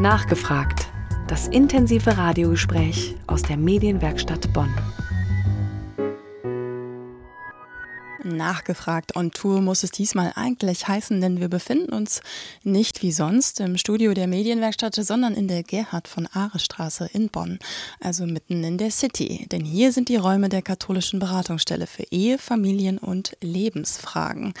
Nachgefragt. Das intensive Radiogespräch aus der Medienwerkstatt Bonn. Nachgefragt on Tour muss es diesmal eigentlich heißen, denn wir befinden uns nicht wie sonst im Studio der Medienwerkstatt, sondern in der Gerhard von Aare Straße in Bonn, also mitten in der City. Denn hier sind die Räume der katholischen Beratungsstelle für Ehe, Familien und Lebensfragen.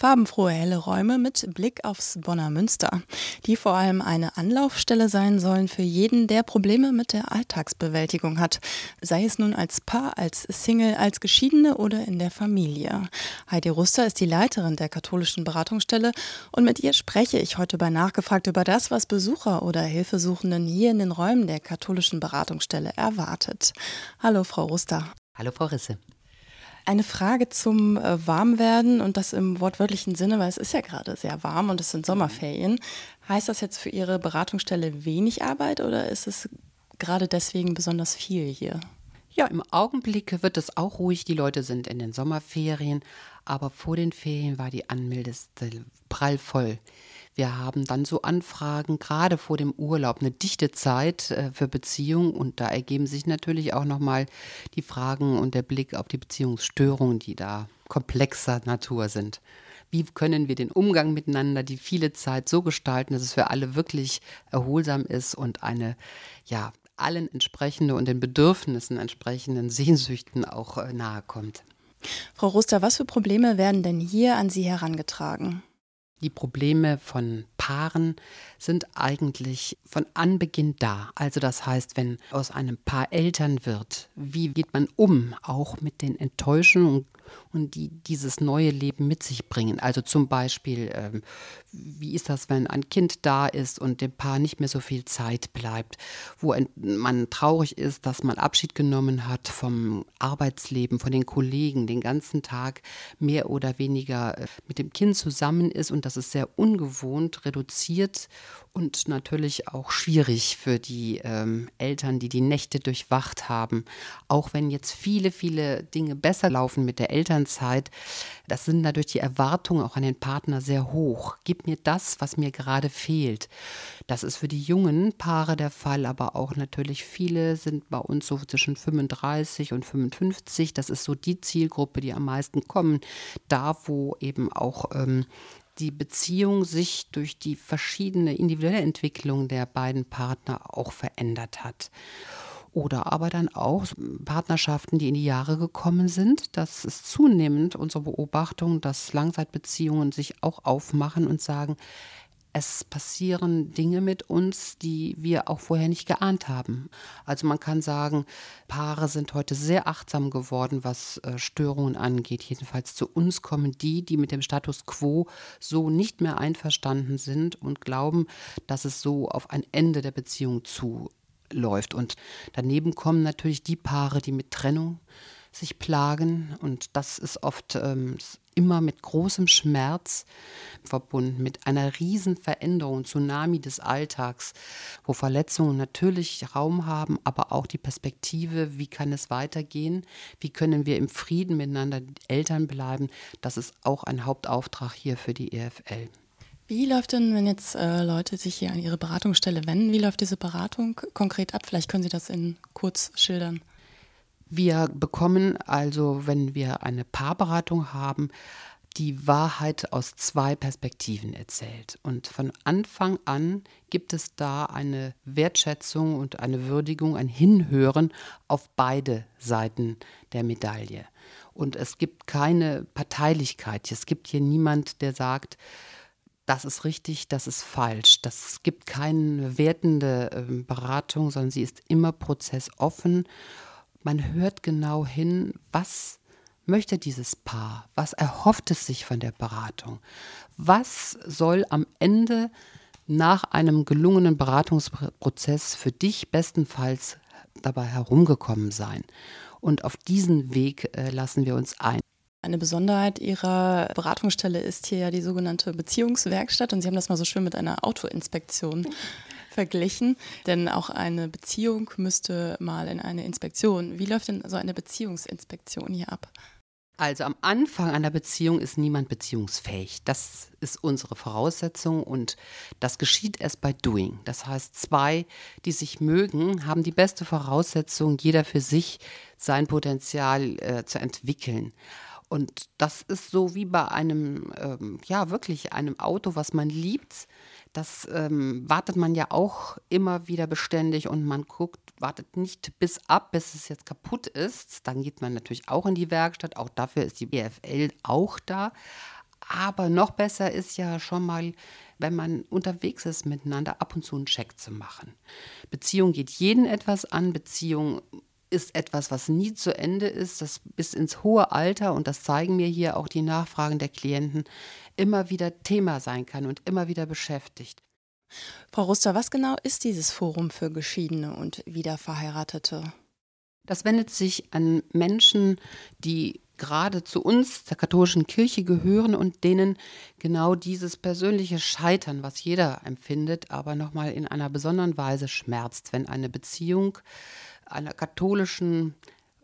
Farbenfrohe helle Räume mit Blick aufs Bonner Münster, die vor allem eine Anlaufstelle sein sollen für jeden, der Probleme mit der Alltagsbewältigung hat, sei es nun als Paar, als Single, als Geschiedene oder in der Familie. Heidi Ruster ist die Leiterin der katholischen Beratungsstelle und mit ihr spreche ich heute bei Nachgefragt über das, was Besucher oder Hilfesuchenden hier in den Räumen der katholischen Beratungsstelle erwartet. Hallo, Frau Ruster. Hallo, Frau Risse. Eine Frage zum äh, Warmwerden und das im wortwörtlichen Sinne, weil es ist ja gerade sehr warm und es sind Sommerferien. Heißt das jetzt für Ihre Beratungsstelle wenig Arbeit oder ist es gerade deswegen besonders viel hier? Ja, im Augenblick wird es auch ruhig. Die Leute sind in den Sommerferien, aber vor den Ferien war die Anmeldeste prallvoll. Wir haben dann so Anfragen, gerade vor dem Urlaub, eine dichte Zeit äh, für Beziehungen und da ergeben sich natürlich auch nochmal die Fragen und der Blick auf die Beziehungsstörungen, die da komplexer Natur sind. Wie können wir den Umgang miteinander, die viele Zeit so gestalten, dass es für alle wirklich erholsam ist und eine, ja, allen entsprechende und den Bedürfnissen entsprechenden Sehnsüchten auch äh, nahe kommt. Frau Ruster, was für Probleme werden denn hier an Sie herangetragen? Die Probleme von Paaren sind eigentlich von Anbeginn da. Also das heißt, wenn aus einem Paar Eltern wird, wie geht man um, auch mit den Enttäuschungen und die dieses neue Leben mit sich bringen. Also zum Beispiel, ähm, wie ist das, wenn ein Kind da ist und dem Paar nicht mehr so viel Zeit bleibt, wo man traurig ist, dass man Abschied genommen hat vom Arbeitsleben, von den Kollegen, den ganzen Tag mehr oder weniger äh, mit dem Kind zusammen ist und das ist sehr ungewohnt, reduziert und natürlich auch schwierig für die ähm, Eltern, die die Nächte durchwacht haben. Auch wenn jetzt viele, viele Dinge besser laufen mit der Elternzeit, das sind natürlich die Erwartungen auch an den Partner sehr hoch. Gib mir das, was mir gerade fehlt. Das ist für die jungen Paare der Fall, aber auch natürlich viele sind bei uns so zwischen 35 und 55. Das ist so die Zielgruppe, die am meisten kommen. Da, wo eben auch ähm, die Beziehung sich durch die verschiedene individuelle Entwicklung der beiden Partner auch verändert hat. Oder aber dann auch Partnerschaften, die in die Jahre gekommen sind. Das ist zunehmend unsere Beobachtung, dass Langzeitbeziehungen sich auch aufmachen und sagen, es passieren Dinge mit uns, die wir auch vorher nicht geahnt haben. Also man kann sagen, Paare sind heute sehr achtsam geworden, was äh, Störungen angeht. Jedenfalls zu uns kommen die, die mit dem Status quo so nicht mehr einverstanden sind und glauben, dass es so auf ein Ende der Beziehung zuläuft. Und daneben kommen natürlich die Paare, die mit Trennung sich plagen. Und das ist oft ähm, immer mit großem Schmerz verbunden, mit einer riesen Veränderung, Tsunami des Alltags, wo Verletzungen natürlich Raum haben, aber auch die Perspektive, wie kann es weitergehen, wie können wir im Frieden miteinander Eltern bleiben, das ist auch ein Hauptauftrag hier für die EFL. Wie läuft denn, wenn jetzt äh, Leute sich hier an Ihre Beratungsstelle wenden, wie läuft diese Beratung konkret ab? Vielleicht können Sie das in kurz schildern. Wir bekommen also, wenn wir eine Paarberatung haben, die Wahrheit aus zwei Perspektiven erzählt. Und von Anfang an gibt es da eine Wertschätzung und eine Würdigung, ein Hinhören auf beide Seiten der Medaille. Und es gibt keine Parteilichkeit. Es gibt hier niemand, der sagt, das ist richtig, das ist falsch. Das gibt keine wertende ähm, Beratung, sondern sie ist immer prozessoffen man hört genau hin, was möchte dieses Paar, was erhofft es sich von der Beratung, was soll am Ende nach einem gelungenen Beratungsprozess für dich bestenfalls dabei herumgekommen sein. Und auf diesen Weg äh, lassen wir uns ein. Eine Besonderheit Ihrer Beratungsstelle ist hier ja die sogenannte Beziehungswerkstatt und Sie haben das mal so schön mit einer Autoinspektion verglichen, denn auch eine Beziehung müsste mal in eine Inspektion. Wie läuft denn so eine Beziehungsinspektion hier ab? Also am Anfang einer Beziehung ist niemand beziehungsfähig. Das ist unsere Voraussetzung und das geschieht erst bei Doing. Das heißt, zwei, die sich mögen, haben die beste Voraussetzung, jeder für sich sein Potenzial äh, zu entwickeln. Und das ist so wie bei einem, ähm, ja, wirklich einem Auto, was man liebt. Das ähm, wartet man ja auch immer wieder beständig und man guckt, wartet nicht bis ab, bis es jetzt kaputt ist. Dann geht man natürlich auch in die Werkstatt. Auch dafür ist die BFL auch da. Aber noch besser ist ja schon mal, wenn man unterwegs ist miteinander, ab und zu einen Check zu machen. Beziehung geht jeden etwas an. Beziehung ist etwas, was nie zu Ende ist, das bis ins hohe Alter, und das zeigen mir hier auch die Nachfragen der Klienten, immer wieder Thema sein kann und immer wieder beschäftigt. Frau Ruster, was genau ist dieses Forum für Geschiedene und Wiederverheiratete? Das wendet sich an Menschen, die gerade zu uns, der katholischen Kirche, gehören und denen genau dieses persönliche Scheitern, was jeder empfindet, aber nochmal in einer besonderen Weise schmerzt, wenn eine Beziehung einer katholischen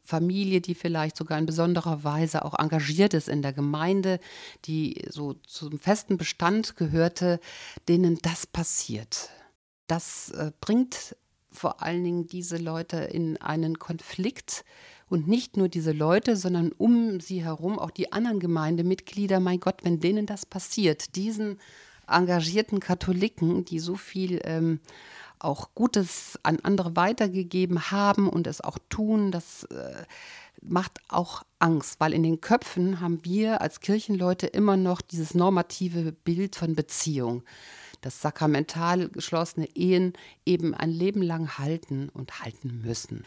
Familie, die vielleicht sogar in besonderer Weise auch engagiert ist in der Gemeinde, die so zum festen Bestand gehörte, denen das passiert. Das äh, bringt vor allen Dingen diese Leute in einen Konflikt und nicht nur diese Leute, sondern um sie herum auch die anderen Gemeindemitglieder. Mein Gott, wenn denen das passiert, diesen engagierten Katholiken, die so viel ähm, auch Gutes an andere weitergegeben haben und es auch tun, das äh, macht auch Angst, weil in den Köpfen haben wir als Kirchenleute immer noch dieses normative Bild von Beziehung dass sakramental geschlossene Ehen eben ein Leben lang halten und halten müssen.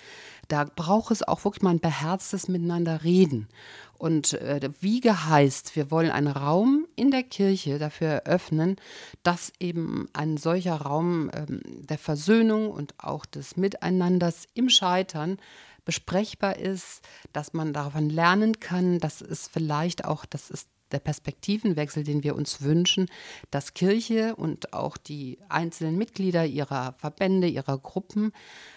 Da braucht es auch wirklich mal ein beherztes Miteinander reden. Und äh, Wiege heißt, wir wollen einen Raum in der Kirche dafür eröffnen, dass eben ein solcher Raum ähm, der Versöhnung und auch des Miteinanders im Scheitern besprechbar ist, dass man davon lernen kann, dass es vielleicht auch, das ist der Perspektivenwechsel, den wir uns wünschen, dass Kirche und auch die einzelnen Mitglieder ihrer Verbände, ihrer Gruppen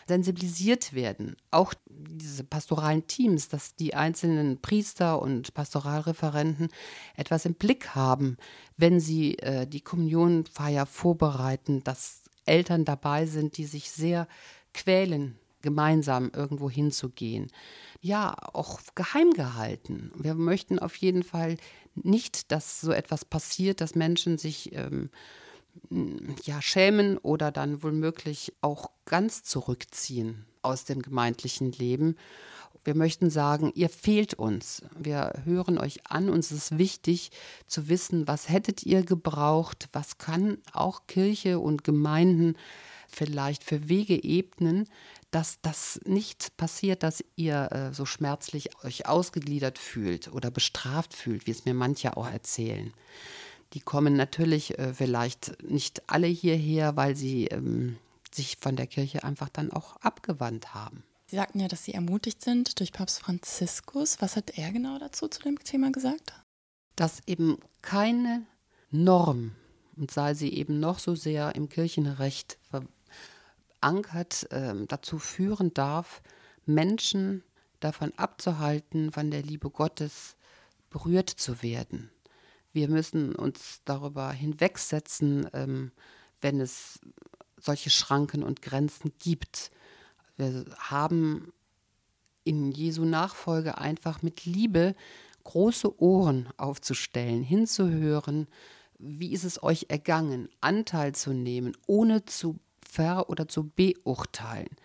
sensibilisiert werden. Auch diese pastoralen Teams, dass die einzelnen Priester und Pastoralreferenten etwas im Blick haben, wenn sie äh, die Kommunionfeier vorbereiten, dass Eltern dabei sind, die sich sehr quälen gemeinsam irgendwo hinzugehen. Ja, auch geheim gehalten. Wir möchten auf jeden Fall nicht, dass so etwas passiert, dass Menschen sich ähm, ja, schämen oder dann womöglich auch ganz zurückziehen aus dem gemeindlichen Leben. Wir möchten sagen, ihr fehlt uns. Wir hören euch an. Uns ist wichtig zu wissen, was hättet ihr gebraucht, was kann auch Kirche und Gemeinden vielleicht für Wege ebnen, dass das nicht passiert, dass ihr äh, so schmerzlich euch ausgegliedert fühlt oder bestraft fühlt, wie es mir manche auch erzählen. Die kommen natürlich äh, vielleicht nicht alle hierher, weil sie ähm, sich von der Kirche einfach dann auch abgewandt haben. Sie sagten ja, dass Sie ermutigt sind durch Papst Franziskus. Was hat er genau dazu zu dem Thema gesagt? Dass eben keine Norm, und sei sie eben noch so sehr im Kirchenrecht verankert äh, dazu führen darf, Menschen davon abzuhalten, von der Liebe Gottes berührt zu werden. Wir müssen uns darüber hinwegsetzen, ähm, wenn es solche Schranken und Grenzen gibt. Wir haben in Jesu Nachfolge einfach mit Liebe große Ohren aufzustellen, hinzuhören, wie ist es euch ergangen, Anteil zu nehmen, ohne zu ver- oder zu beurteilen,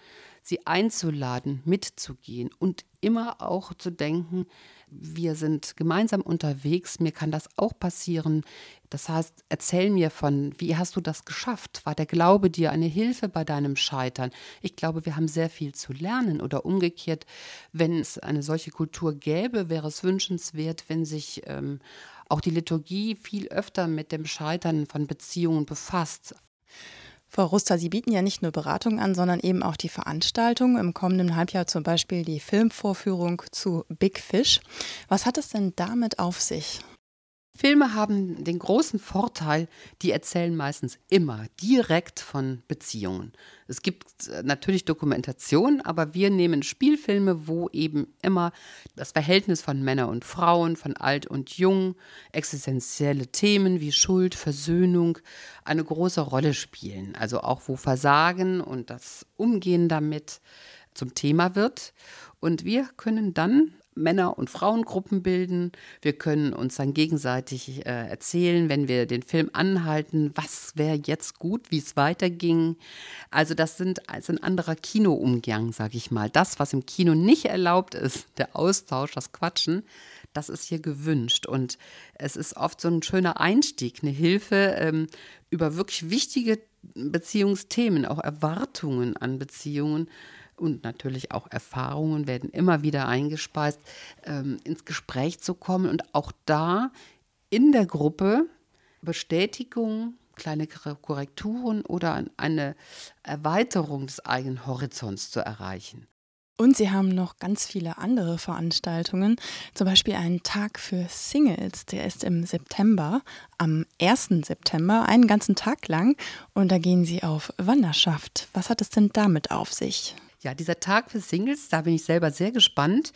sie einzuladen, mitzugehen und immer auch zu denken, wir sind gemeinsam unterwegs, mir kann das auch passieren. Das heißt, erzähl mir von, wie hast du das geschafft? War der Glaube dir eine Hilfe bei deinem Scheitern? Ich glaube, wir haben sehr viel zu lernen oder umgekehrt, wenn es eine solche Kultur gäbe, wäre es wünschenswert, wenn sich ähm, auch die Liturgie viel öfter mit dem Scheitern von Beziehungen befasst. Frau Ruster, Sie bieten ja nicht nur Beratung an, sondern eben auch die Veranstaltung. Im kommenden Halbjahr zum Beispiel die Filmvorführung zu Big Fish. Was hat es denn damit auf sich? Filme haben den großen Vorteil, die erzählen meistens immer direkt von Beziehungen. Es gibt äh, natürlich Dokumentation, aber wir nehmen Spielfilme, wo eben immer das Verhältnis von Männern und Frauen, von alt und jung, existenzielle Themen wie Schuld, Versöhnung eine große Rolle spielen. Also auch wo Versagen und das Umgehen damit zum Thema wird. Und wir können dann Männer- und Frauengruppen bilden. Wir können uns dann gegenseitig äh, erzählen, wenn wir den Film anhalten, was wäre jetzt gut, wie es weiterging. Also das sind also ein anderer Kinoumgang, sage ich mal. Das, was im Kino nicht erlaubt ist, der Austausch, das Quatschen, das ist hier gewünscht. Und es ist oft so ein schöner Einstieg, eine Hilfe ähm, über wirklich wichtige Beziehungsthemen, auch Erwartungen an Beziehungen und natürlich auch Erfahrungen werden immer wieder eingespeist, ähm, ins Gespräch zu kommen und auch da in der Gruppe Bestätigung, kleine Korrekturen oder eine Erweiterung des eigenen Horizonts zu erreichen. Und sie haben noch ganz viele andere Veranstaltungen, zum Beispiel einen Tag für Singles, der ist im September, am 1. September, einen ganzen Tag lang. Und da gehen sie auf Wanderschaft. Was hat es denn damit auf sich? Ja, dieser Tag für Singles, da bin ich selber sehr gespannt.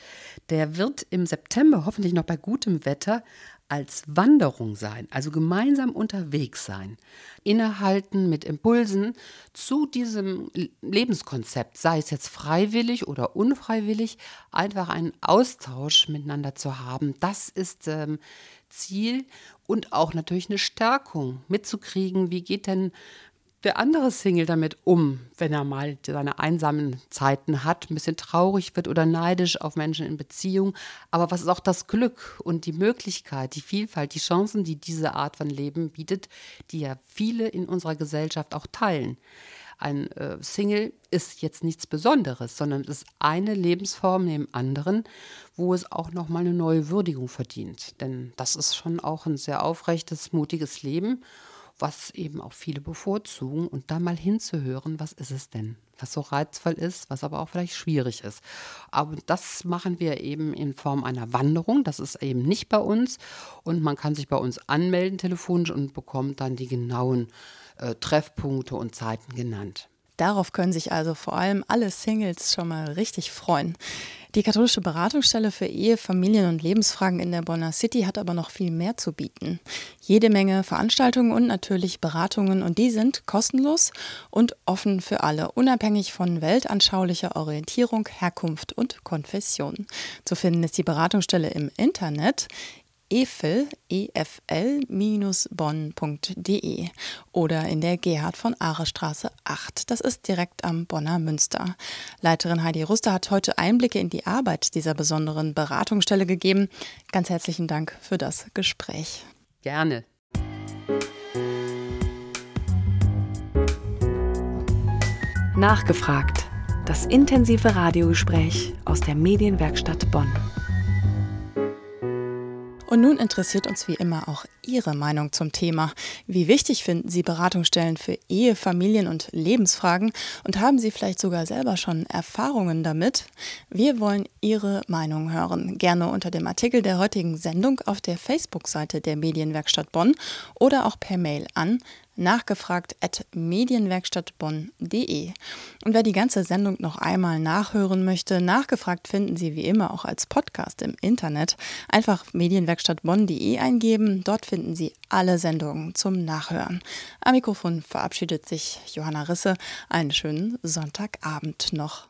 Der wird im September hoffentlich noch bei gutem Wetter als Wanderung sein, also gemeinsam unterwegs sein, innehalten mit Impulsen zu diesem Lebenskonzept, sei es jetzt freiwillig oder unfreiwillig, einfach einen Austausch miteinander zu haben. Das ist ähm, Ziel und auch natürlich eine Stärkung mitzukriegen. Wie geht denn der andere Single damit um, wenn er mal seine einsamen Zeiten hat, ein bisschen traurig wird oder neidisch auf Menschen in Beziehung. Aber was ist auch das Glück und die Möglichkeit, die Vielfalt, die Chancen, die diese Art von Leben bietet, die ja viele in unserer Gesellschaft auch teilen. Ein äh, Single ist jetzt nichts Besonderes, sondern es ist eine Lebensform neben anderen, wo es auch nochmal eine neue Würdigung verdient. Denn das ist schon auch ein sehr aufrechtes, mutiges Leben was eben auch viele bevorzugen und da mal hinzuhören, was ist es denn, was so reizvoll ist, was aber auch vielleicht schwierig ist. Aber das machen wir eben in Form einer Wanderung, das ist eben nicht bei uns und man kann sich bei uns anmelden telefonisch und bekommt dann die genauen äh, Treffpunkte und Zeiten genannt. Darauf können sich also vor allem alle Singles schon mal richtig freuen. Die katholische Beratungsstelle für Ehe, Familien und Lebensfragen in der Bonner City hat aber noch viel mehr zu bieten. Jede Menge Veranstaltungen und natürlich Beratungen und die sind kostenlos und offen für alle, unabhängig von weltanschaulicher Orientierung, Herkunft und Konfession. Zu finden ist die Beratungsstelle im Internet efl, efl-bonn.de oder in der Gerhard von Aare Straße 8. Das ist direkt am Bonner Münster. Leiterin Heidi Ruster hat heute Einblicke in die Arbeit dieser besonderen Beratungsstelle gegeben. Ganz herzlichen Dank für das Gespräch. Gerne. Nachgefragt. Das intensive Radiogespräch aus der Medienwerkstatt Bonn. Nun interessiert uns wie immer auch Ihre Meinung zum Thema. Wie wichtig finden Sie Beratungsstellen für Ehe, Familien und Lebensfragen? Und haben Sie vielleicht sogar selber schon Erfahrungen damit? Wir wollen Ihre Meinung hören. Gerne unter dem Artikel der heutigen Sendung auf der Facebook-Seite der Medienwerkstatt Bonn oder auch per Mail an nachgefragt at medienwerkstattbonn.de. Und wer die ganze Sendung noch einmal nachhören möchte, nachgefragt finden Sie wie immer auch als Podcast im Internet. Einfach medienwerkstattbonn.de eingeben, dort finden Sie alle Sendungen zum Nachhören. Am Mikrofon verabschiedet sich Johanna Risse. Einen schönen Sonntagabend noch.